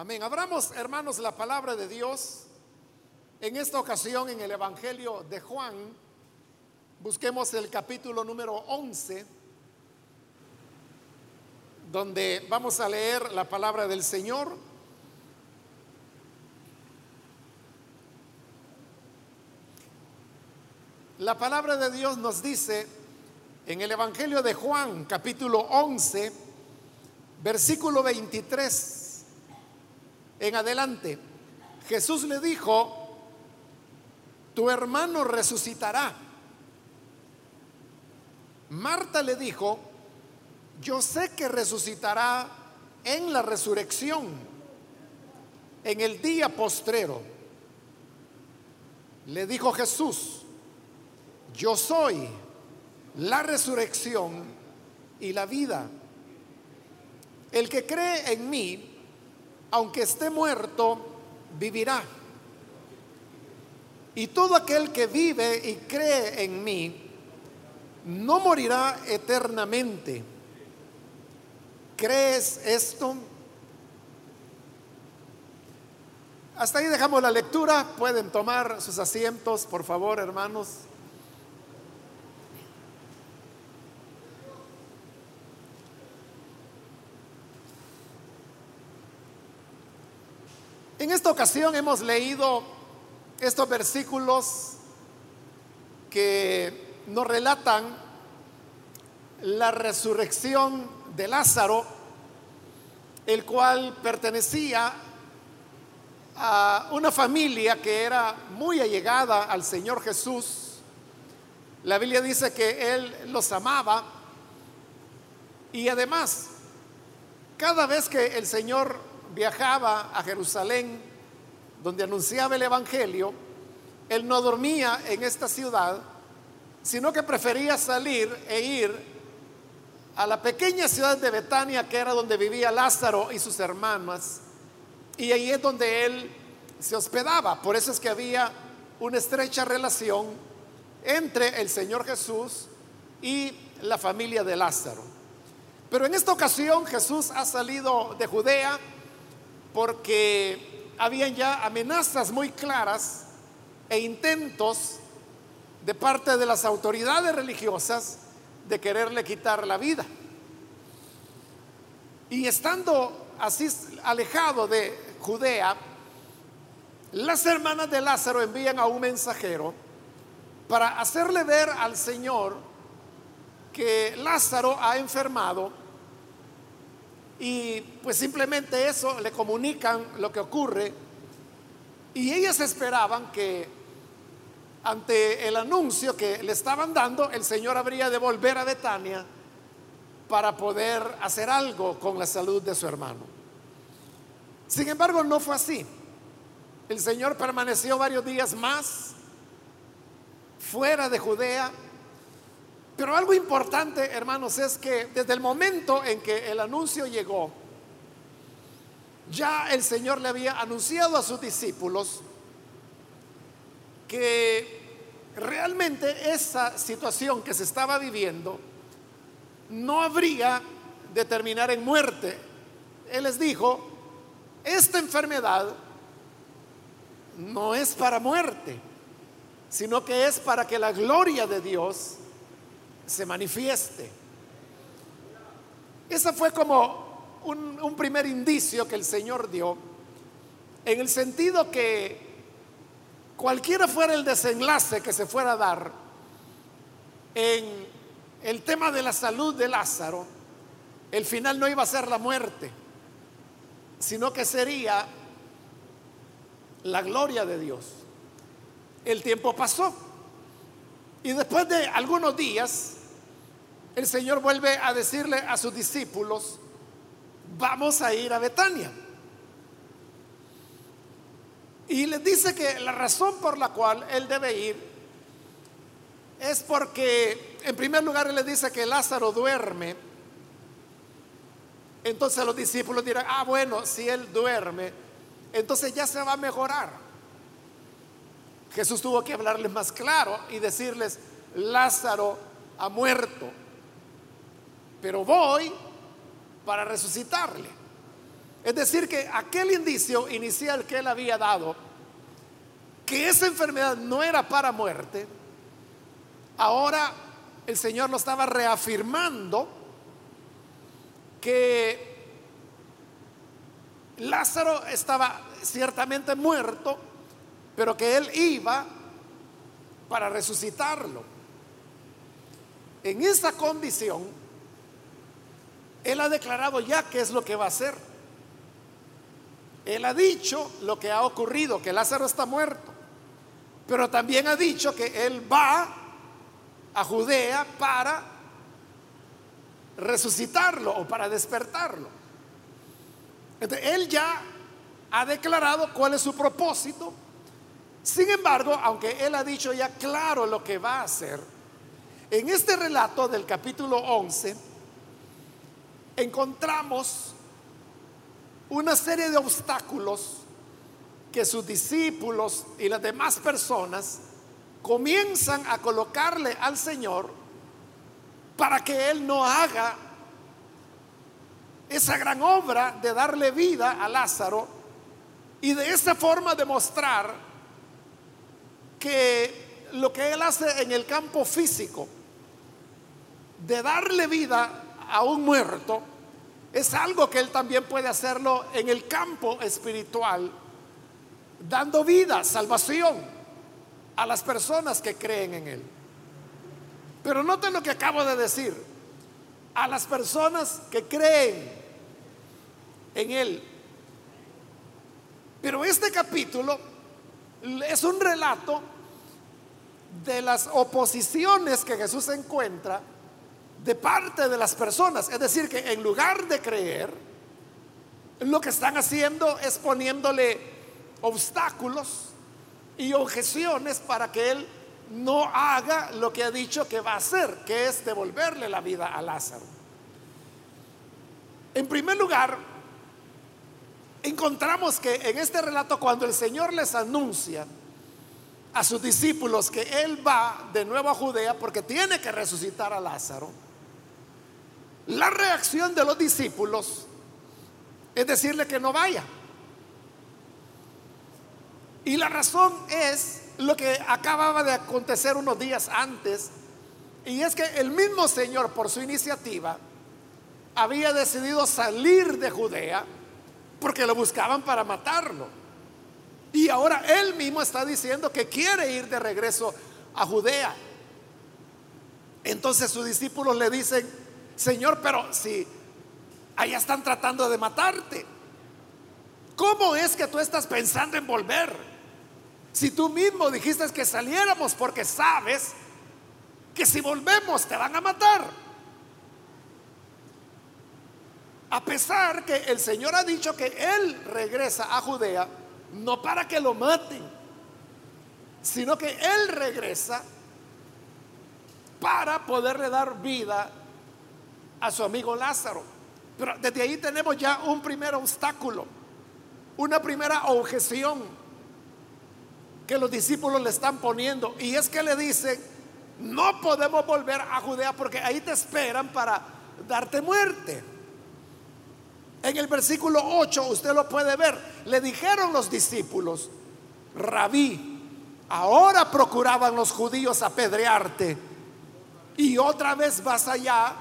Amén. Abramos, hermanos, la palabra de Dios. En esta ocasión, en el Evangelio de Juan, busquemos el capítulo número 11, donde vamos a leer la palabra del Señor. La palabra de Dios nos dice en el Evangelio de Juan, capítulo 11, versículo 23 en adelante. Jesús le dijo, tu hermano resucitará. Marta le dijo, yo sé que resucitará en la resurrección, en el día postrero. Le dijo Jesús, yo soy la resurrección y la vida. El que cree en mí, aunque esté muerto, vivirá. Y todo aquel que vive y cree en mí, no morirá eternamente. ¿Crees esto? Hasta ahí dejamos la lectura. Pueden tomar sus asientos, por favor, hermanos. En esta ocasión hemos leído estos versículos que nos relatan la resurrección de Lázaro, el cual pertenecía a una familia que era muy allegada al Señor Jesús. La Biblia dice que Él los amaba y además, cada vez que el Señor viajaba a Jerusalén, donde anunciaba el Evangelio, él no dormía en esta ciudad, sino que prefería salir e ir a la pequeña ciudad de Betania, que era donde vivía Lázaro y sus hermanas, y ahí es donde él se hospedaba. Por eso es que había una estrecha relación entre el Señor Jesús y la familia de Lázaro. Pero en esta ocasión Jesús ha salido de Judea, porque habían ya amenazas muy claras e intentos de parte de las autoridades religiosas de quererle quitar la vida. Y estando así alejado de Judea, las hermanas de Lázaro envían a un mensajero para hacerle ver al Señor que Lázaro ha enfermado y pues simplemente eso le comunican lo que ocurre. Y ellas esperaban que ante el anuncio que le estaban dando, el Señor habría de volver a Betania para poder hacer algo con la salud de su hermano. Sin embargo, no fue así. El Señor permaneció varios días más fuera de Judea pero algo importante, hermanos, es que desde el momento en que el anuncio llegó, ya el Señor le había anunciado a sus discípulos que realmente esa situación que se estaba viviendo no habría de terminar en muerte. Él les dijo, esta enfermedad no es para muerte, sino que es para que la gloria de Dios se manifieste. Ese fue como un, primer indicio que el Señor dio, en el sentido que cualquiera fuera el desenlace que se fuera a dar en el tema de la salud de Lázaro, el final no iba a ser la muerte, sino que sería la gloria de Dios. El tiempo pasó y después de algunos días, el Señor vuelve a decirle a sus discípulos, vamos a ir a Betania. Y les dice que la razón por la cual él debe ir es porque, en primer lugar, él le dice que Lázaro duerme. Entonces los discípulos dirán, ah, bueno, si él duerme, entonces ya se va a mejorar. Jesús tuvo que hablarles más claro y decirles, Lázaro ha muerto pero voy para resucitarle. Es decir, que aquel indicio inicial que él había dado, que esa enfermedad no era para muerte, ahora el Señor lo estaba reafirmando que Lázaro estaba ciertamente muerto, pero que él iba para resucitarlo. En esa condición, él ha declarado ya qué es lo que va a hacer. Él ha dicho lo que ha ocurrido, que Lázaro está muerto, pero también ha dicho que él va a Judea para resucitarlo o para despertarlo. Entonces, él ya ha declarado cuál es su propósito. Sin embargo, aunque él ha dicho ya claro lo que va a hacer, en este relato del capítulo 11 encontramos una serie de obstáculos que sus discípulos y las demás personas comienzan a colocarle al Señor para que Él no haga esa gran obra de darle vida a Lázaro y de esa forma demostrar que lo que Él hace en el campo físico, de darle vida a un muerto, es algo que Él también puede hacerlo en el campo espiritual, dando vida, salvación a las personas que creen en Él. Pero noten lo que acabo de decir. A las personas que creen en Él. Pero este capítulo es un relato de las oposiciones que Jesús encuentra de parte de las personas. Es decir, que en lugar de creer, lo que están haciendo es poniéndole obstáculos y objeciones para que él no haga lo que ha dicho que va a hacer, que es devolverle la vida a Lázaro. En primer lugar, encontramos que en este relato cuando el Señor les anuncia a sus discípulos que Él va de nuevo a Judea porque tiene que resucitar a Lázaro, la reacción de los discípulos es decirle que no vaya. Y la razón es lo que acababa de acontecer unos días antes, y es que el mismo Señor, por su iniciativa, había decidido salir de Judea porque lo buscaban para matarlo. Y ahora él mismo está diciendo que quiere ir de regreso a Judea. Entonces sus discípulos le dicen, Señor, pero si allá están tratando de matarte, ¿cómo es que tú estás pensando en volver? Si tú mismo dijiste que saliéramos porque sabes que si volvemos te van a matar. A pesar que el Señor ha dicho que Él regresa a Judea, no para que lo maten, sino que Él regresa para poderle dar vida a su amigo Lázaro. Pero desde ahí tenemos ya un primer obstáculo, una primera objeción que los discípulos le están poniendo. Y es que le dicen, no podemos volver a Judea porque ahí te esperan para darte muerte. En el versículo 8 usted lo puede ver. Le dijeron los discípulos, rabí, ahora procuraban los judíos apedrearte y otra vez vas allá.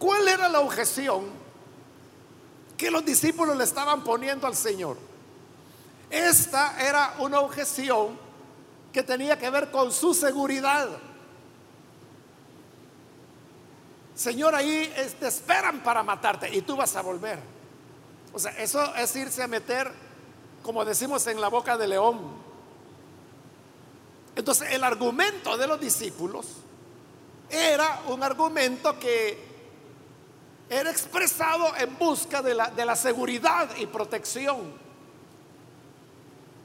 ¿Cuál era la objeción que los discípulos le estaban poniendo al Señor. Esta era una objeción que tenía que ver con su seguridad. Señor, ahí te esperan para matarte y tú vas a volver. O sea, eso es irse a meter, como decimos, en la boca de león. Entonces, el argumento de los discípulos era un argumento que era expresado en busca de la, de la seguridad y protección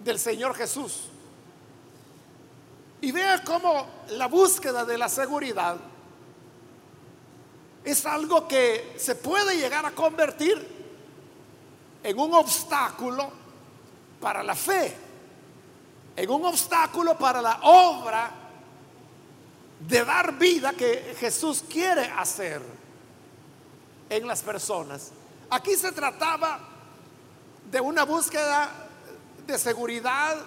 del Señor Jesús. Y vea cómo la búsqueda de la seguridad es algo que se puede llegar a convertir en un obstáculo para la fe, en un obstáculo para la obra de dar vida que Jesús quiere hacer. En las personas. Aquí se trataba de una búsqueda de seguridad,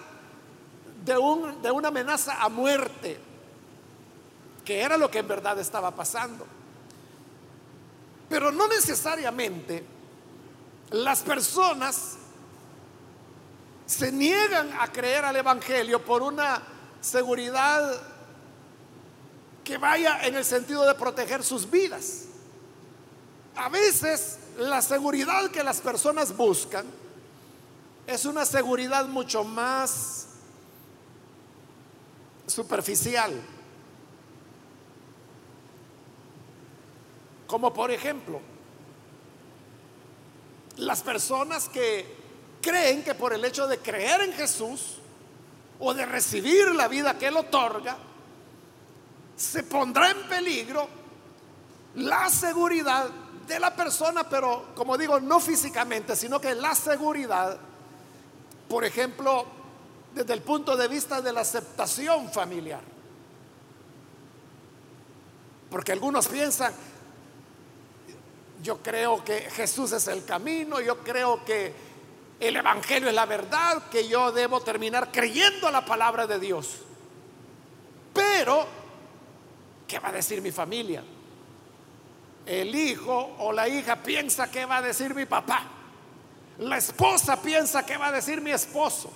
de, un, de una amenaza a muerte, que era lo que en verdad estaba pasando. Pero no necesariamente las personas se niegan a creer al Evangelio por una seguridad que vaya en el sentido de proteger sus vidas. A veces la seguridad que las personas buscan es una seguridad mucho más superficial. Como por ejemplo, las personas que creen que por el hecho de creer en Jesús o de recibir la vida que Él otorga, se pondrá en peligro la seguridad de la persona, pero como digo, no físicamente, sino que la seguridad, por ejemplo, desde el punto de vista de la aceptación familiar. Porque algunos piensan, yo creo que Jesús es el camino, yo creo que el Evangelio es la verdad, que yo debo terminar creyendo la palabra de Dios. Pero ¿Qué va a decir mi familia? El hijo o la hija piensa qué va a decir mi papá. La esposa piensa qué va a decir mi esposo.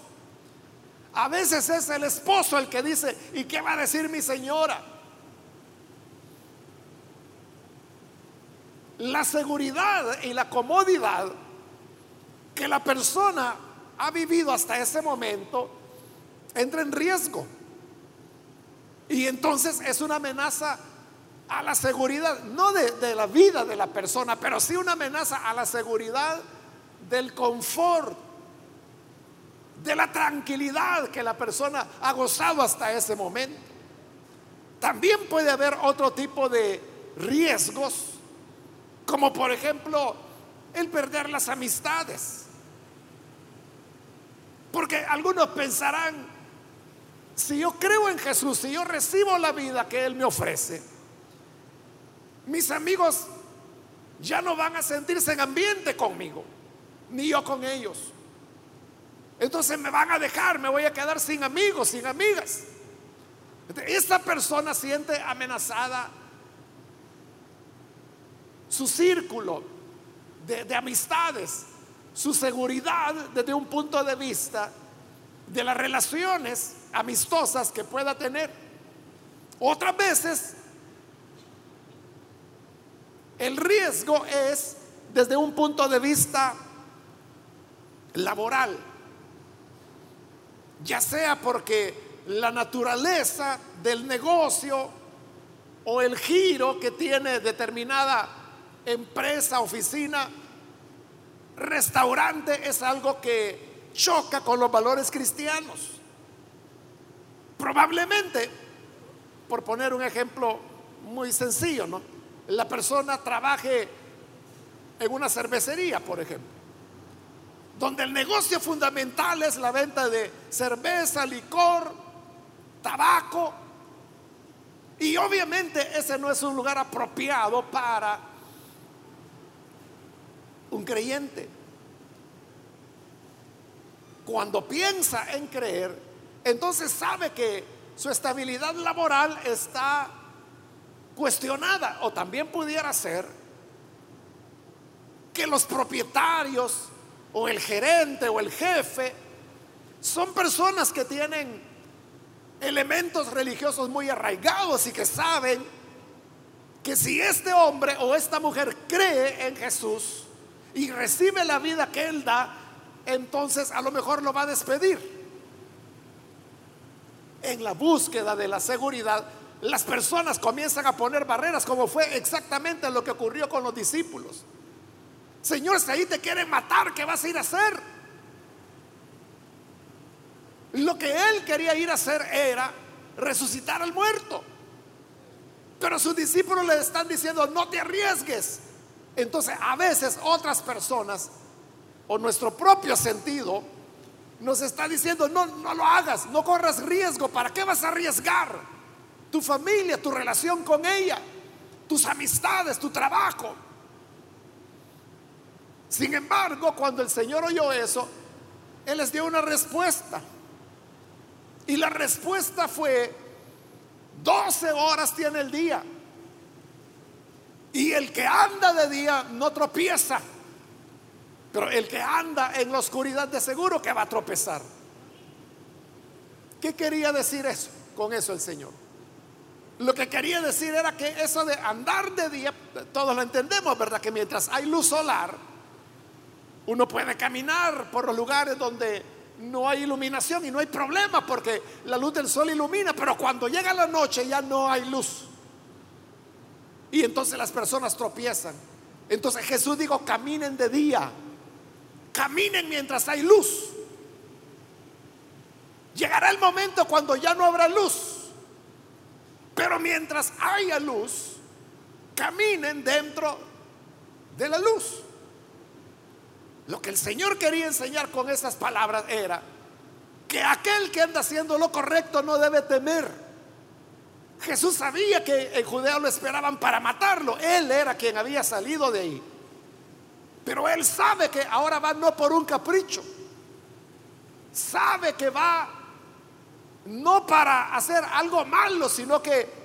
A veces es el esposo el que dice, ¿y qué va a decir mi señora? La seguridad y la comodidad que la persona ha vivido hasta ese momento entra en riesgo. Y entonces es una amenaza a la seguridad, no de, la vida de la persona, pero sí una amenaza a la seguridad del confort, de la tranquilidad que la persona ha gozado hasta ese momento. También puede haber otro tipo de riesgos, como por ejemplo el perder las amistades. Porque algunos pensarán, si yo creo en Jesús, si yo recibo la vida que Él me ofrece, mis amigos ya no van a sentirse en ambiente conmigo, ni yo con ellos. Entonces me van a dejar, me voy a quedar sin amigos, sin amigas. Esta persona siente amenazada su círculo de, de amistades, su seguridad desde un punto de vista de las relaciones amistosas que pueda tener. Otras veces el riesgo es desde un punto de vista laboral, ya sea porque la naturaleza del negocio o el giro que tiene determinada empresa, oficina, restaurante es algo que choca con los valores cristianos. Probablemente, por poner un ejemplo muy sencillo, ¿no? La persona trabaje en una cervecería, por ejemplo, donde el negocio fundamental es la venta de cerveza, licor, tabaco, y obviamente ese no es un lugar apropiado para un creyente. Cuando piensa en creer, entonces sabe que su estabilidad laboral está cuestionada. O también pudiera ser que los propietarios o el gerente o el jefe son personas que tienen elementos religiosos muy arraigados y que saben que si este hombre o esta mujer cree en Jesús y recibe la vida que Él da, entonces a lo mejor lo va a despedir en la búsqueda de la seguridad, las personas comienzan a poner barreras, como fue exactamente lo que ocurrió con los discípulos. Señor, si ahí te quieren matar, ¿qué vas a ir a hacer? Lo que él quería ir a hacer era resucitar al muerto. Pero sus discípulos le están diciendo, no te arriesgues. Entonces, a veces otras personas, o nuestro propio sentido, nos está diciendo, no, no lo hagas, no corras riesgo, ¿para qué vas a arriesgar? Tu familia, tu relación con ella, tus amistades, tu trabajo. Sin embargo, cuando el Señor oyó eso, Él les dio una respuesta. Y la respuesta fue, 12 horas tiene el día. Y el que anda de día no tropieza. Pero el que anda en la oscuridad de seguro que va a tropezar. ¿Qué quería decir eso? Con eso el Señor. Lo que quería decir era que eso de andar de día, todos lo entendemos, ¿verdad? Que mientras hay luz solar, uno puede caminar por los lugares donde no hay iluminación y no hay problema porque la luz del sol ilumina, pero cuando llega la noche ya no hay luz. Y entonces las personas tropiezan. Entonces Jesús dijo, caminen de día, caminen mientras hay luz. Llegará el momento cuando ya no habrá luz. Pero mientras haya luz, caminen dentro de la luz. Lo que el Señor quería enseñar con esas palabras era que aquel que anda haciendo lo correcto no debe temer. Jesús sabía que en Judea lo esperaban para matarlo. Él era quien había salido de ahí. Pero él sabe que ahora va no por un capricho. Sabe que va no para hacer algo malo, sino que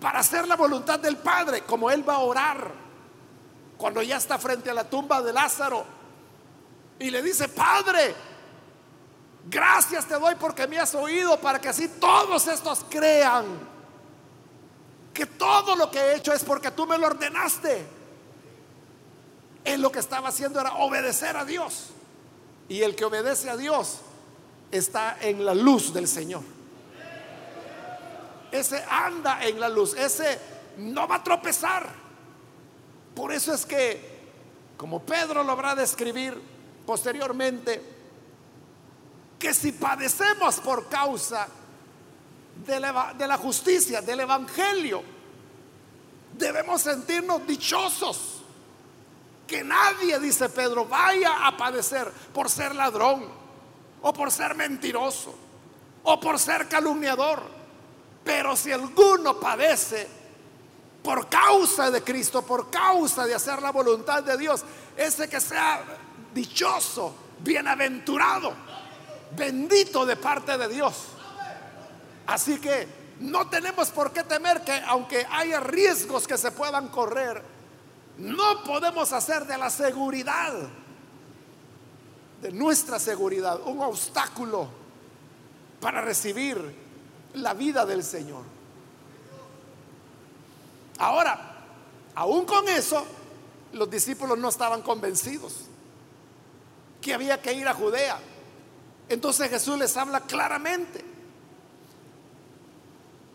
para hacer la voluntad del Padre, como él va a orar cuando ya está frente a la tumba de Lázaro y le dice, Padre, gracias te doy porque me has oído para que así todos estos crean que todo lo que he hecho es porque tú me lo ordenaste. Él lo que estaba haciendo era obedecer a Dios. Y el que obedece a Dios está en la luz del Señor. Ese anda en la luz, ese no va a tropezar. Por eso es que, como Pedro lo habrá de escribir posteriormente, que si padecemos por causa de la, de la justicia, del Evangelio, debemos sentirnos dichosos. Que nadie, dice Pedro, vaya a padecer por ser ladrón, o por ser mentiroso, o por ser calumniador pero si alguno padece por causa de Cristo, por causa de hacer la voluntad de Dios, ese que sea dichoso, bienaventurado, bendito de parte de Dios. Así que no tenemos por qué temer que aunque haya riesgos que se puedan correr, no podemos hacer de la seguridad, de nuestra seguridad, un obstáculo para recibir la vida del Señor. Ahora, aún con eso, los discípulos no estaban convencidos que había que ir a Judea. Entonces Jesús les habla claramente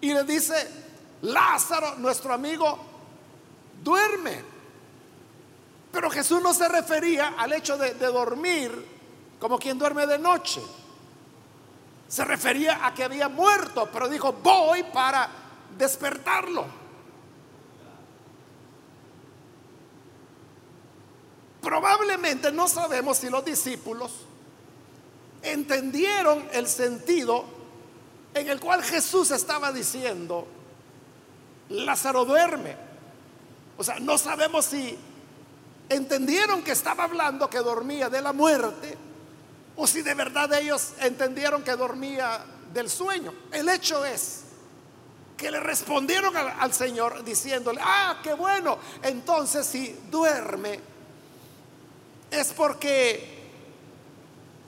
y les dice, Lázaro, nuestro amigo, duerme. Pero Jesús no se refería al hecho de, de dormir como quien duerme de noche se refería a que había muerto, pero dijo, voy para despertarlo. Probablemente no sabemos si los discípulos entendieron el sentido en el cual Jesús estaba diciendo, Lázaro duerme. O sea, no sabemos si entendieron que estaba hablando que dormía de la muerte o si de verdad ellos entendieron que dormía del sueño. El hecho es que le respondieron al, Señor diciéndole, ah, qué bueno, entonces si duerme es porque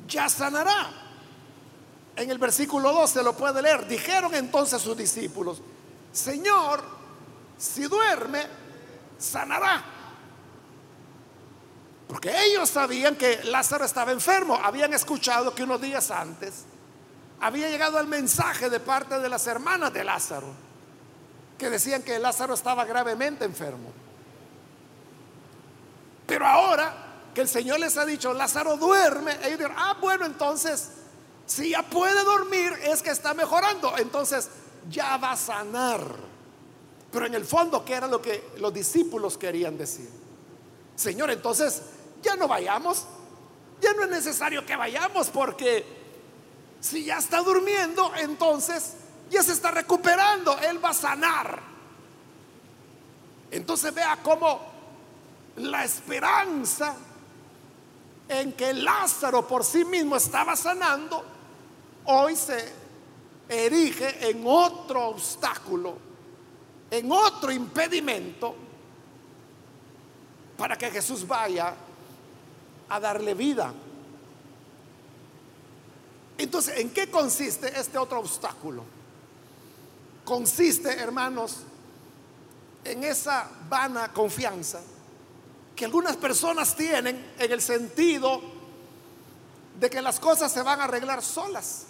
ya sanará. En el versículo 12 lo puede leer. Dijeron entonces sus discípulos, Señor, si duerme, sanará. Porque ellos sabían que Lázaro estaba enfermo. Habían escuchado que unos días antes había llegado el mensaje de parte de las hermanas de Lázaro, que decían que Lázaro estaba gravemente enfermo. Pero ahora que el Señor les ha dicho, Lázaro duerme, ellos dirán, ah, bueno, entonces, si ya puede dormir, es que está mejorando, entonces ya va a sanar. Pero en el fondo, ¿qué era lo que los discípulos querían decir? Señor, entonces ya no vayamos. Ya no es necesario que vayamos porque si ya está durmiendo, entonces ya se está recuperando. Él va a sanar. Entonces vea cómo la esperanza en que Lázaro por sí mismo estaba sanando, hoy se erige en otro obstáculo, en otro impedimento para que Jesús vaya a darle vida. Entonces, ¿en qué consiste este otro obstáculo? Consiste, hermanos, en esa vana confianza que algunas personas tienen en el sentido de que las cosas se van a arreglar solas.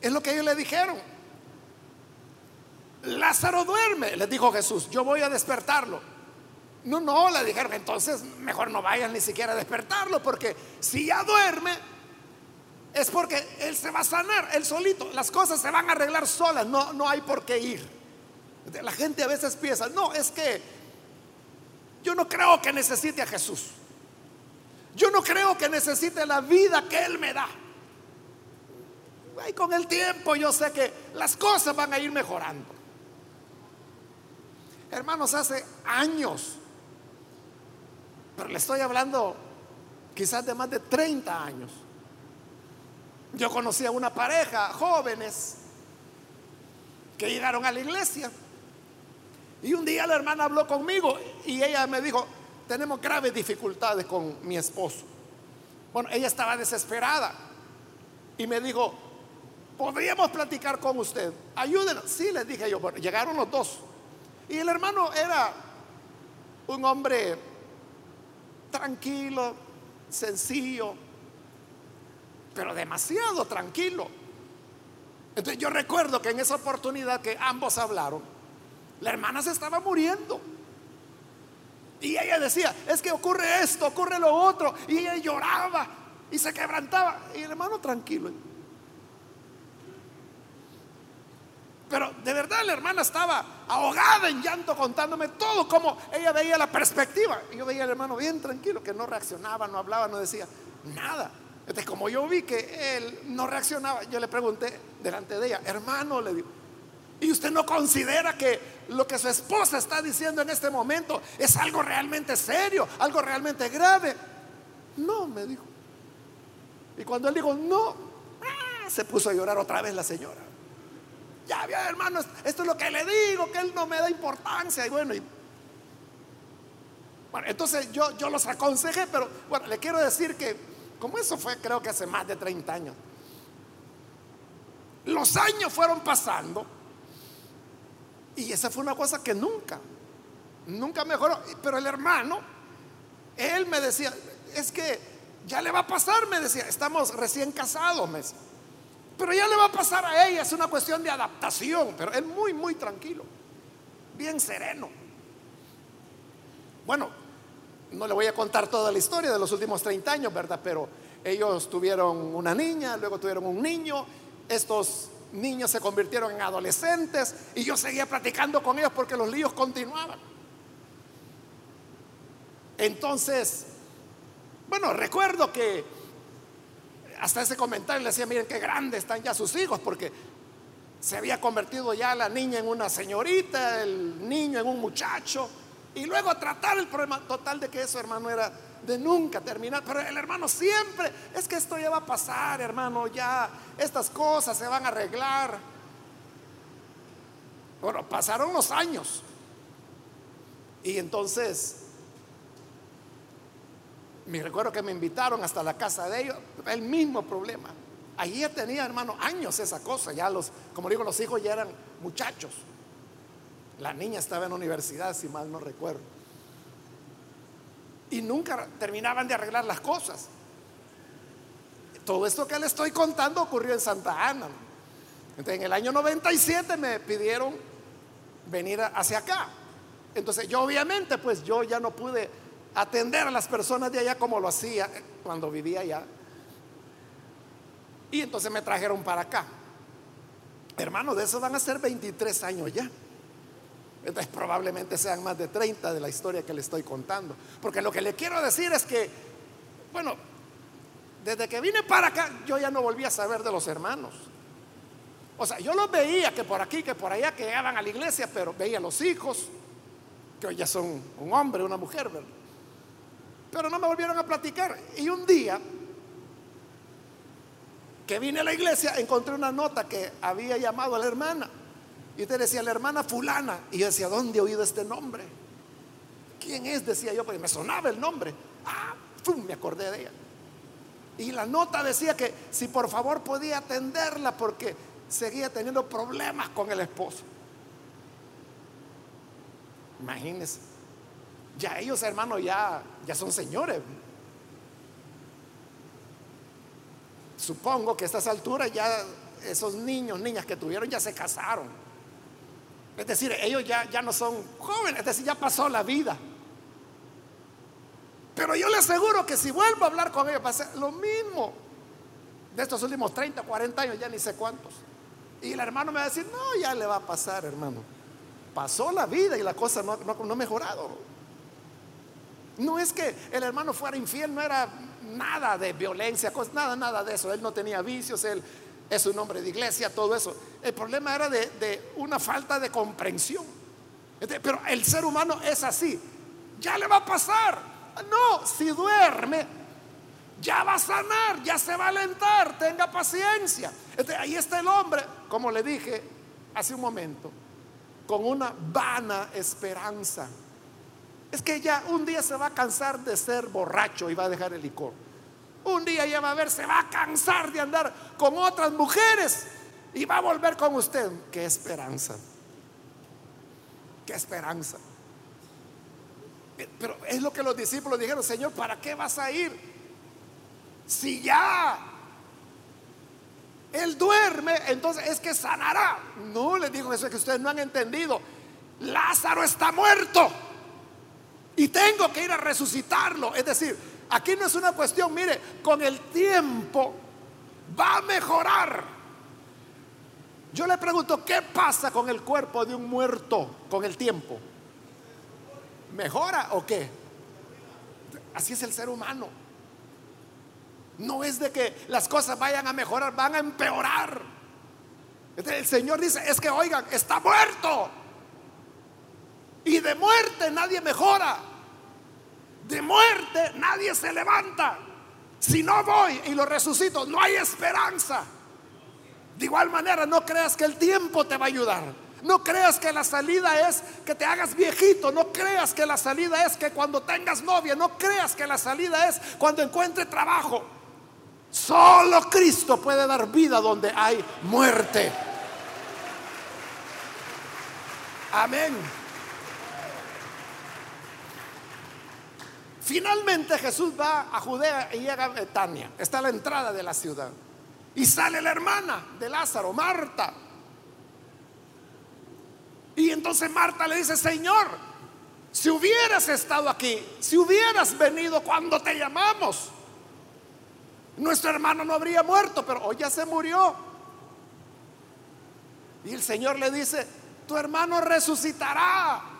Es lo que ellos le dijeron. Lázaro duerme, les dijo Jesús, yo voy a despertarlo. No, no, le dijeron, entonces mejor no vayan ni siquiera a despertarlo, porque si ya duerme, es porque Él se va a sanar, Él solito. Las cosas se van a arreglar solas, no, no hay por qué ir. La gente a veces piensa, no, es que yo no creo que necesite a Jesús. Yo no creo que necesite la vida que Él me da. Y con el tiempo yo sé que las cosas van a ir mejorando. Hermanos, hace años, pero le estoy hablando quizás de más de 30 años. Yo conocí a una pareja, jóvenes, que llegaron a la iglesia. Y un día la hermana habló conmigo y ella me dijo, tenemos graves dificultades con mi esposo. Bueno, ella estaba desesperada y me dijo, podríamos platicar con usted. Ayúdenos. Sí, les dije yo. Bueno, llegaron los dos. Y el hermano era un hombre tranquilo, sencillo, pero demasiado tranquilo. Entonces yo recuerdo que en esa oportunidad que ambos hablaron, la hermana se estaba muriendo. Y ella decía, es que ocurre esto, ocurre lo otro. Y ella lloraba y se quebrantaba. Y el hermano tranquilo. Pero de verdad la hermana estaba ahogada en llanto contándome todo, como ella veía la perspectiva. Y yo veía al hermano bien tranquilo, que no reaccionaba, no hablaba, no decía nada. Entonces, como yo vi que él no reaccionaba, yo le pregunté delante de ella, hermano, le digo, ¿y usted no considera que lo que su esposa está diciendo en este momento es algo realmente serio, algo realmente grave? No, me dijo. Y cuando él dijo, no, ah, se puso a llorar otra vez la señora. Ya vio, hermano, esto es lo que le digo, que él no me da importancia. Y bueno, y, bueno entonces yo, yo los aconsejé, pero bueno, le quiero decir que como eso fue creo que hace más de 30 años. Los años fueron pasando y esa fue una cosa que nunca, nunca mejoró. Pero el hermano, él me decía, es que ya le va a pasar, me decía, estamos recién casados, me Pero ya le va a pasar a ella, es una cuestión de adaptación, pero él muy, muy tranquilo, bien sereno. Bueno, no le voy a contar toda la historia de los últimos 30 años, ¿verdad? Pero ellos tuvieron una niña, luego tuvieron un niño, estos niños se convirtieron en adolescentes y yo seguía platicando con ellos porque los líos continuaban. Entonces, bueno, recuerdo que hasta ese comentario le decía, miren qué grandes están ya sus hijos, porque se había convertido ya la niña en una señorita, el niño en un muchacho. Y luego tratar el problema total de que eso, hermano, era de nunca terminar. Pero el hermano siempre, es que esto ya va a pasar, hermano, ya estas cosas se van a arreglar. Bueno, pasaron los años. Y entonces, me recuerdo que me invitaron hasta la casa de ellos, el mismo problema. Allí ya tenía, hermano, años esa cosa. Ya los, como digo, los hijos ya eran muchachos. La niña estaba en universidad, si mal no recuerdo. Y nunca terminaban de arreglar las cosas. Todo esto que le estoy contando ocurrió en Santa Ana. Entonces, en el año 97 me pidieron venir hacia acá. Entonces, yo obviamente, pues yo ya no pude atender a las personas de allá como lo hacía cuando vivía allá. Y entonces me trajeron para acá. Hermano, de eso van a ser 23 años ya. Entonces probablemente sean más de 30 de la historia que le estoy contando. Porque lo que le quiero decir es que, bueno, desde que vine para acá yo ya no volví a saber de los hermanos. O sea, yo los veía que por aquí, que por allá, que llegaban a la iglesia, pero veía a los hijos, que hoy ya son un hombre, una mujer, ¿verdad? Pero no me volvieron a platicar. Y un día que vine a la iglesia, encontré una nota que había llamado a la hermana. Y te decía, la hermana fulana. Y yo decía, ¿dónde he oído este nombre? ¿Quién es? Decía yo, porque me sonaba el nombre. Ah, ¡pum! me acordé de ella. Y la nota decía que si por favor podía atenderla porque seguía teniendo problemas con el esposo. Imagínense. Ya ellos, hermanos, ya, ya son señores. Supongo que a estas alturas ya esos niños, niñas que tuvieron ya se casaron. Es decir, ellos ya, ya no son jóvenes, es decir, ya pasó la vida. Pero yo le aseguro que si vuelvo a hablar con ellos va a ser lo mismo. De estos últimos 30, 40 años, ya ni sé cuántos. Y el hermano me va a decir, no, ya le va a pasar, hermano. Pasó la vida y la cosa no, no, ha mejorado. No es que el hermano fuera infiel, no era nada de violencia, nada, nada de eso. Él no tenía vicios, él es un hombre de iglesia, todo eso. El problema era de, una falta de comprensión. Pero el ser humano es así. Ya le va a pasar. No, si duerme, ya va a sanar, ya se va a alentar, tenga paciencia. ahí está el hombre, como le dije hace un momento, con una vana esperanza. Es que ya un día se va a cansar de ser borracho y va a dejar el licor. Un día ya va a ver, se va a cansar de andar con otras mujeres y va a volver con usted. Qué esperanza. Qué esperanza. Eh, pero es lo que los discípulos dijeron, Señor, ¿para qué vas a ir? Si ya Él duerme, entonces es que sanará. No, les digo eso es que ustedes no han entendido. Lázaro está muerto. Y tengo que ir a resucitarlo. Es decir, aquí no es una cuestión, mire, con el tiempo va a mejorar. Yo le pregunto, ¿qué pasa con el cuerpo de un muerto con el tiempo? ¿Mejora o qué? Así es el ser humano. No es de que las cosas vayan a mejorar, van a empeorar. El Señor dice, es que oigan, está muerto. Y de muerte nadie mejora. De muerte nadie se levanta. Si no voy y lo resucito, no hay esperanza. De igual manera, no creas que el tiempo te va a ayudar. No creas que la salida es que te hagas viejito. No creas que la salida es que cuando tengas novia. No creas que la salida es cuando encuentre trabajo. Solo Cristo puede dar vida donde hay muerte. Amén. Finalmente Jesús va a Judea y llega a Betania. Está a la entrada de la ciudad. Y sale la hermana de Lázaro, Marta. Y entonces Marta le dice, Señor, si hubieras estado aquí, si hubieras venido cuando te llamamos, nuestro hermano no habría muerto, pero hoy ya se murió. Y el Señor le dice, tu hermano resucitará.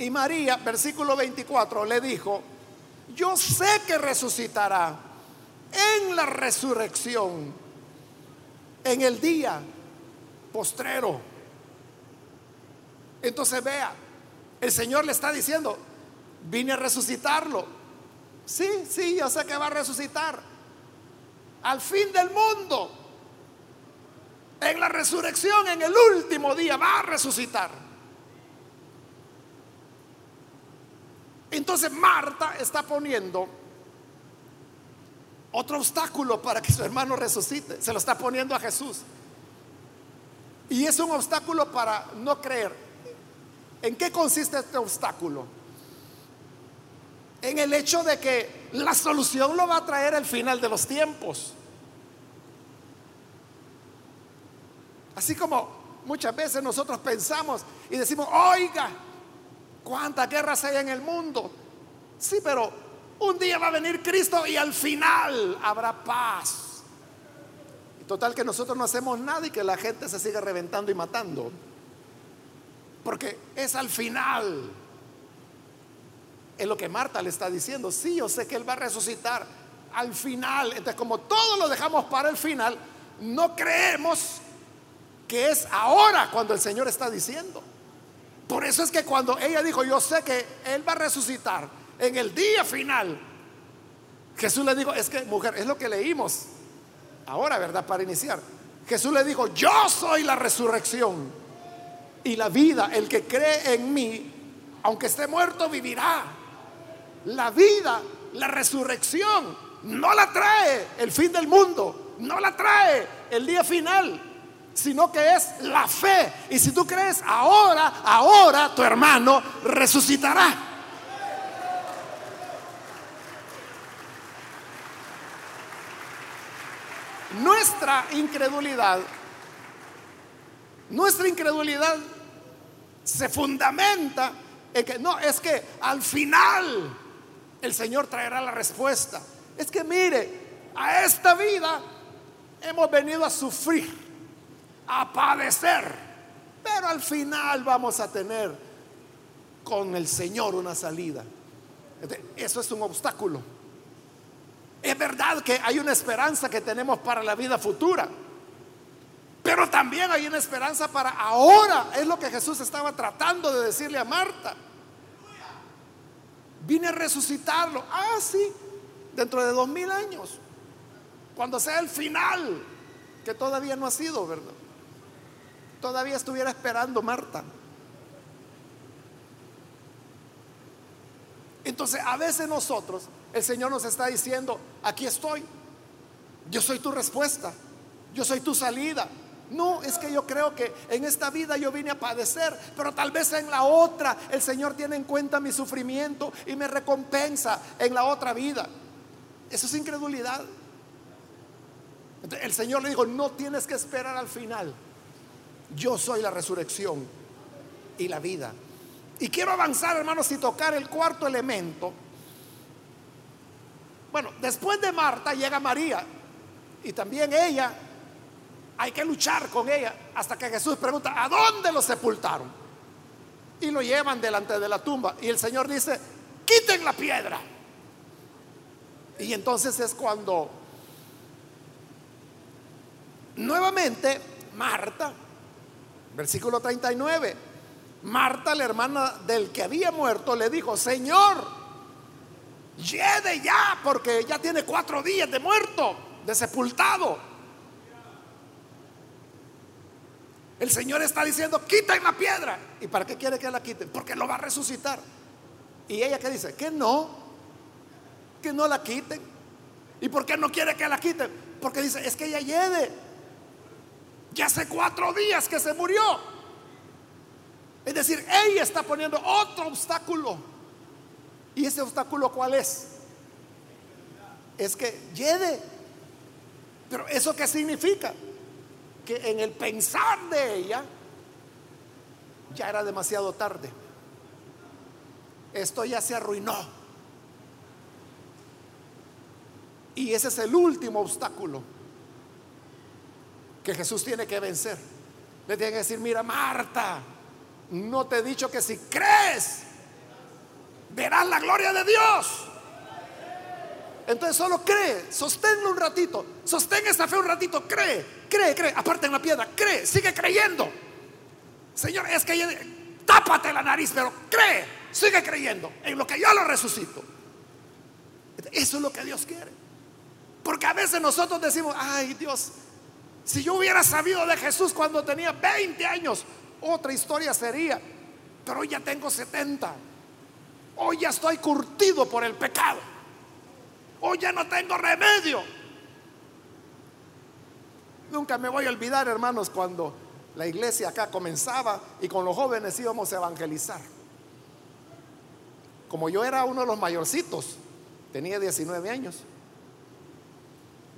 Y María, versículo 24, le dijo, yo sé que resucitará en la resurrección, en el día postrero. Entonces vea, el Señor le está diciendo, vine a resucitarlo. Sí, sí, yo sé que va a resucitar. Al fin del mundo, en la resurrección, en el último día, va a resucitar. Entonces Marta está poniendo otro obstáculo para que su hermano resucite. Se lo está poniendo a Jesús. Y es un obstáculo para no creer. ¿En qué consiste este obstáculo? En el hecho de que la solución lo va a traer el final de los tiempos. Así como muchas veces nosotros pensamos y decimos, oiga, ¿cuántas guerras hay en el mundo? Sí, pero un día va a venir Cristo y al final habrá paz. Total que nosotros no hacemos nada y que la gente se siga reventando y matando. Porque es al final. Es lo que Marta le está diciendo. Sí, yo sé que Él va a resucitar al final. Entonces, como todo lo dejamos para el final, no creemos que es ahora cuando el Señor está diciendo. Por eso es que cuando ella dijo, yo sé que Él va a resucitar en el día final, Jesús le dijo, es que mujer, es lo que leímos ahora, ¿verdad? Para iniciar. Jesús le dijo, yo soy la resurrección y la vida. El que cree en mí, aunque esté muerto, vivirá. La vida, la resurrección, no la trae el fin del mundo, no la trae el día final, sino que es la fe. Y si tú crees ahora, ahora tu hermano resucitará. Nuestra incredulidad, nuestra incredulidad se fundamenta en que no, es que al final el Señor traerá la respuesta. Es que mire, a esta vida hemos venido a sufrir, a padecer, pero al final vamos a tener con el Señor una salida. Eso es un obstáculo. Es verdad que hay una esperanza que tenemos para la vida futura, pero también hay una esperanza para ahora. Es lo que Jesús estaba tratando de decirle a Marta. Vine a resucitarlo. Ah, sí, dentro de dos mil años, cuando sea el final, que todavía no ha sido, ¿verdad? Todavía estuviera esperando Marta. Entonces, a veces nosotros, el Señor nos está diciendo, aquí estoy, yo soy tu respuesta, yo soy tu salida. No, es que yo creo que en esta vida yo vine a padecer, pero tal vez en la otra el Señor tiene en cuenta mi sufrimiento y me recompensa en la otra vida. Eso es incredulidad. El Señor le dijo, no tienes que esperar al final. Yo soy la resurrección y la vida. Y quiero avanzar, hermanos, y tocar el cuarto elemento. Bueno, después de Marta llega María. Y también ella, hay que luchar con ella hasta que Jesús pregunta, ¿a dónde lo sepultaron? Y lo llevan delante de la tumba. Y el Señor dice, quiten la piedra. Y entonces es cuando nuevamente Marta, versículo 39, Marta, la hermana del que había muerto, le dijo, Señor, lleve ya, porque ya tiene cuatro días de muerto, de sepultado. El Señor está diciendo, quiten la piedra. ¿Y para qué quiere que la quiten? Porque lo va a resucitar. Y ella que dice, que no, que no la quiten. ¿Y por qué no quiere que la quiten? Porque dice, es que ella lleve. Ya hace cuatro días que se murió. Es decir, ella está poniendo otro obstáculo. ¿Y ese obstáculo cuál es? Es que lleve. Pero ¿eso qué significa? Que en el pensar de ella ya era demasiado tarde. Esto ya se arruinó. Y ese es el último obstáculo que Jesús tiene que vencer. Le tiene que decir, mira Marta, no te he dicho que si crees, verás la gloria de Dios. Entonces solo cree, sosténlo un ratito, sostén esta fe un ratito, cree, cree, cree, aparte en la piedra, cree, sigue creyendo. Señor, es que tápate la nariz, pero cree, sigue creyendo en lo que yo lo resucito. Eso es lo que Dios quiere. Porque a veces nosotros decimos, ay Dios, si yo hubiera sabido de Jesús cuando tenía 20 años, otra historia sería, pero hoy ya tengo 70. Hoy ya estoy curtido por el pecado. Hoy ya no tengo remedio. Nunca me voy a olvidar, hermanos, cuando la iglesia acá comenzaba y con los jóvenes íbamos a evangelizar. Como yo era uno de los mayorcitos, tenía 19 años.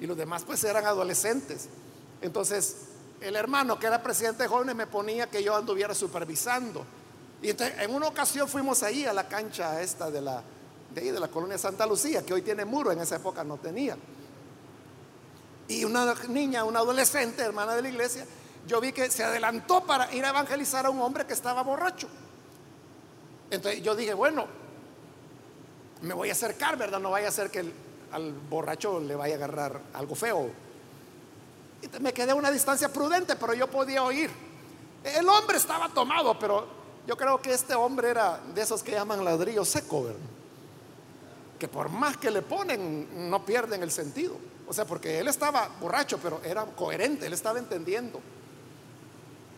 Y los demás pues eran adolescentes. Entonces el hermano que era presidente de jóvenes me ponía que yo anduviera supervisando. Y entonces en una ocasión fuimos ahí a la cancha esta de la, de ahí de la colonia Santa Lucía, que hoy tiene muro, en esa época no tenía. Y una niña, una adolescente, hermana de la iglesia, yo vi que se adelantó para ir a evangelizar a un hombre que estaba borracho. Entonces yo dije, bueno, me voy a acercar, ¿verdad? No vaya a ser que al borracho le vaya a agarrar algo feo me quedé a una distancia prudente, pero yo podía oír. El hombre estaba tomado, pero yo creo que este hombre era de esos que llaman ladrillo seco, que por más que le ponen, no pierden el sentido. O sea, porque él estaba borracho, pero era coherente, él estaba entendiendo.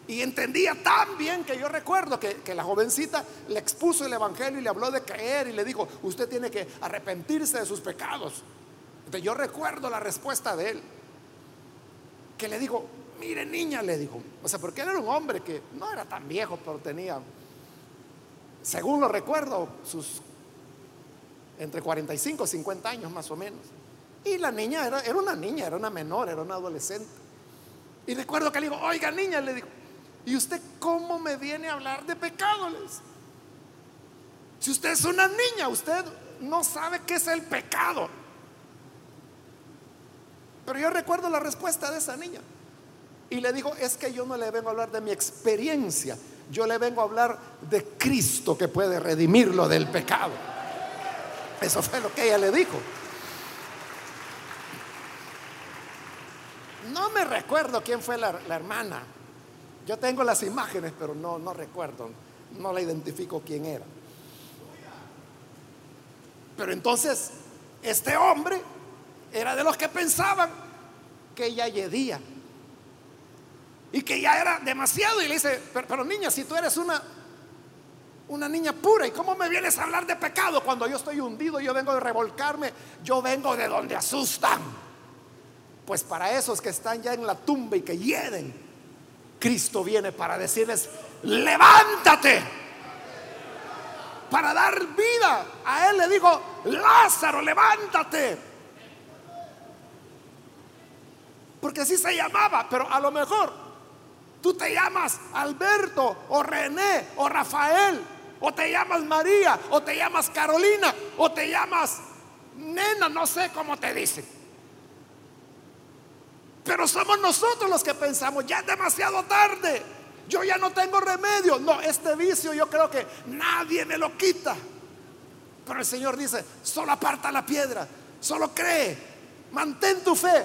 Y entendía tan bien que yo recuerdo que, que, la jovencita le expuso el Evangelio y le habló de creer y le dijo, usted tiene que arrepentirse de sus pecados. Entonces yo recuerdo la respuesta de él, que le dijo, mire niña, le dijo, o sea, porque él era un hombre que no era tan viejo, pero tenía, según lo recuerdo, sus entre 45 y 50 años más o menos. Y la niña era, era una niña, era una menor, era una adolescente. Y recuerdo que le dijo, oiga niña, le dijo, ¿y usted cómo me viene a hablar de pecados? Si usted es una niña, usted no sabe qué es el pecado. Pero yo recuerdo la respuesta de esa niña. Y le digo, es que yo no le vengo a hablar de mi experiencia, yo le vengo a hablar de Cristo que puede redimirlo del pecado. Eso fue lo que ella le dijo. No me recuerdo quién fue la, la hermana. Yo tengo las imágenes, pero no, no recuerdo, no la identifico quién era. Pero entonces, este hombre era de los que pensaban que ella yedía y que ya era demasiado. Y le dice, pero, niña, si tú eres una, una niña pura, ¿y cómo me vienes a hablar de pecado cuando yo estoy hundido, yo vengo de revolcarme, yo vengo de donde asustan? Pues para esos que están ya en la tumba y que hieden, Cristo viene para decirles, levántate. Para dar vida. A él le digo, Lázaro, levántate. Porque así se llamaba, pero a lo mejor tú te llamas Alberto o René o Rafael o te llamas María o te llamas Carolina o te llamas Nena, no sé cómo te dicen. Pero somos nosotros los que pensamos, ya es demasiado tarde, yo ya no tengo remedio. No, este vicio yo creo que nadie me lo quita. Pero el Señor dice, solo aparta la piedra, solo cree, mantén tu fe,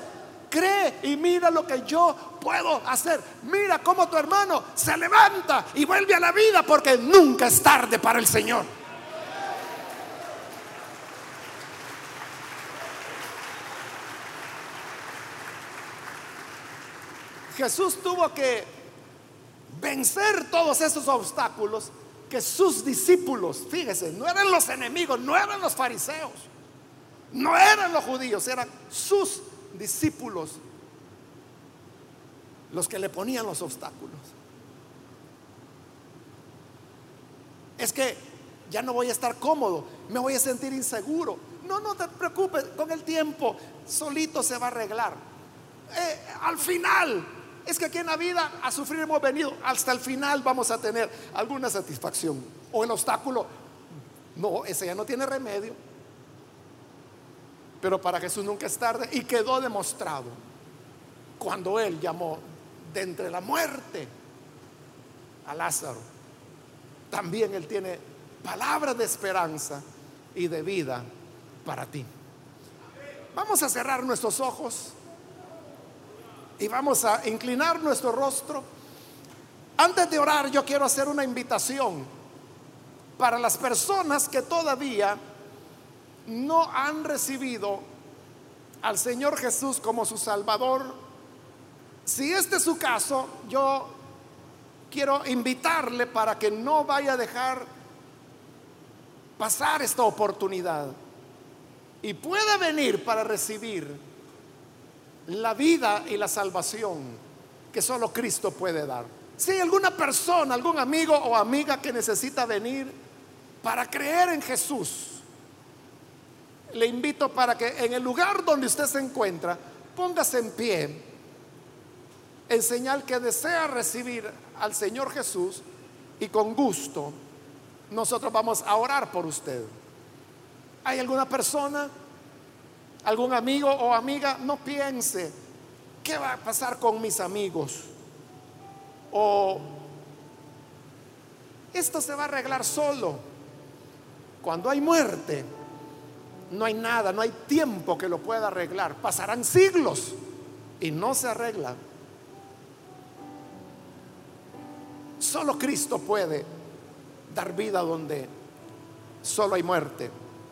cree y mira lo que yo puedo hacer. Mira cómo tu hermano se levanta y vuelve a la vida porque nunca es tarde para el Señor. Jesús tuvo que vencer todos esos obstáculos que sus discípulos, fíjese, no eran los enemigos, no eran los fariseos, no eran los judíos, eran sus discípulos los que le ponían los obstáculos. Es que ya no voy a estar cómodo, me voy a sentir inseguro. No, no te preocupes, con el tiempo solito se va a arreglar. Eh, al final, es que aquí en la vida a sufrir hemos venido, hasta el final vamos a tener alguna satisfacción. O el obstáculo, no, ese ya no tiene remedio. Pero para Jesús nunca es tarde y quedó demostrado cuando Él llamó de entre la muerte a Lázaro. También Él tiene palabras de esperanza y de vida para ti. Vamos a cerrar nuestros ojos y vamos a inclinar nuestro rostro. Antes de orar yo quiero hacer una invitación para las personas que todavía no han recibido al Señor Jesús como su Salvador, si este es su caso, yo quiero invitarle para que no vaya a dejar pasar esta oportunidad y pueda venir para recibir la vida y la salvación que solo Cristo puede dar. Si hay alguna persona, algún amigo o amiga que necesita venir para creer en Jesús, le invito para que en el lugar donde usted se encuentra, póngase en pie en señal que desea recibir al Señor Jesús y con gusto nosotros vamos a orar por usted. ¿Hay alguna persona, algún amigo o amiga? No piense, ¿qué va a pasar con mis amigos? O esto se va a arreglar solo. Cuando hay muerte, no hay nada, no hay tiempo que lo pueda arreglar. Pasarán siglos y no se arregla. Solo Cristo puede dar vida donde solo hay muerte.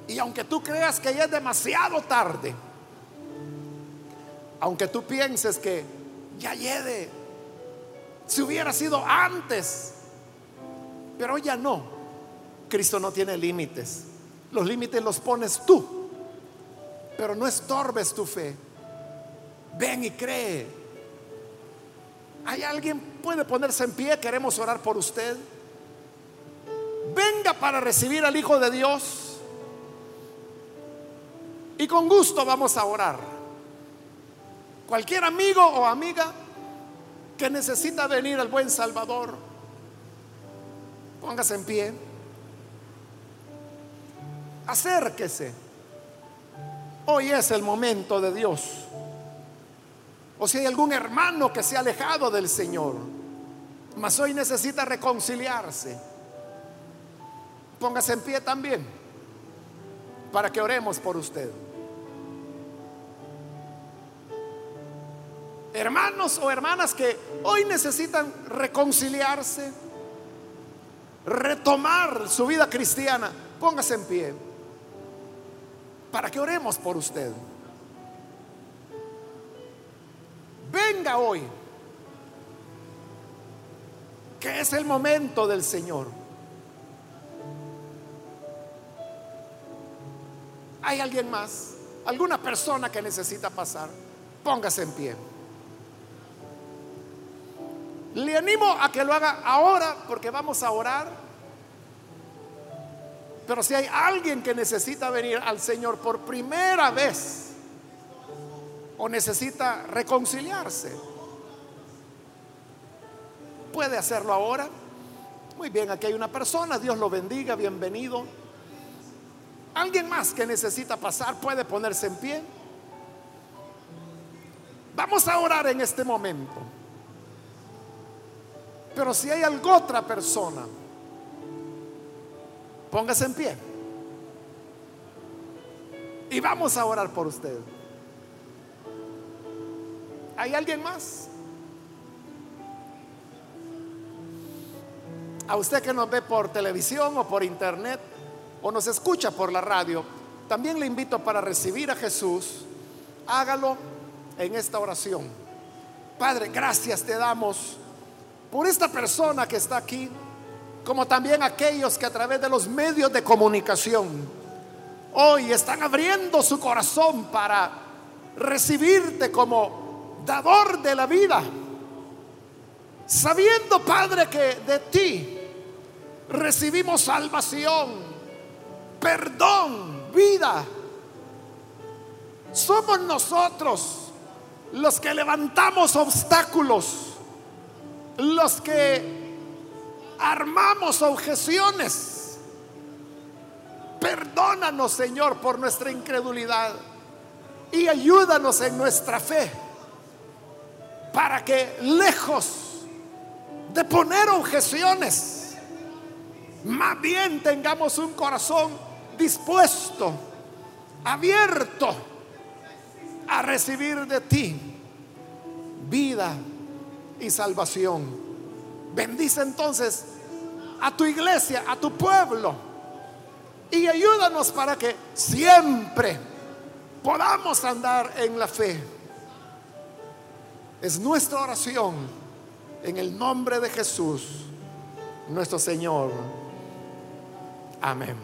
Y aunque tú creas que ya es demasiado tarde, aunque tú pienses que ya llegue, si hubiera sido antes, pero ya no, Cristo no tiene límites. Los límites los pones tú, pero no estorbes tu fe. Ven y cree. ¿Hay alguien puede ponerse en pie? Queremos orar por usted. Venga para recibir al Hijo de Dios. Y con gusto vamos a orar. Cualquier amigo o amiga que necesita venir al buen Salvador, póngase en pie. Acérquese. Hoy es el momento de Dios. O si hay algún hermano que se ha alejado del Señor, mas hoy necesita reconciliarse, póngase en pie también para que oremos por usted. Hermanos o hermanas que hoy necesitan reconciliarse, retomar su vida cristiana, póngase en pie para que oremos por usted. Venga hoy, que es el momento del Señor. ¿Hay alguien más? ¿Alguna persona que necesita pasar? Póngase en pie. Le animo a que lo haga ahora porque vamos a orar. Pero si hay alguien que necesita venir al Señor por primera vez, o necesita reconciliarse. Puede hacerlo ahora. Muy bien, aquí hay una persona, Dios lo bendiga, bienvenido. Alguien más que necesita pasar puede ponerse en pie. Vamos a orar en este momento. Pero si hay alguna otra persona, póngase en pie. Y vamos a orar por usted. ¿Hay alguien más? A usted que nos ve por televisión o por internet o nos escucha por la radio, también le invito para recibir a Jesús, hágalo en esta oración. Padre, gracias te damos por esta persona que está aquí, como también aquellos que a través de los medios de comunicación hoy están abriendo su corazón para recibirte como dador de la vida, sabiendo, Padre, que de ti recibimos salvación, perdón, vida. Somos nosotros los que levantamos obstáculos, los que armamos objeciones. Perdónanos, Señor, por nuestra incredulidad y ayúdanos en nuestra fe para que lejos de poner objeciones, más bien tengamos un corazón dispuesto, abierto a recibir de ti vida y salvación. Bendice entonces a tu iglesia, a tu pueblo, y ayúdanos para que siempre podamos andar en la fe es nuestra oración en el nombre de Jesús, nuestro Señor. Amén.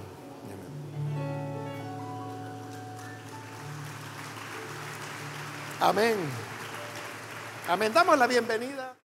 Amén. Amén. Damos la bienvenida.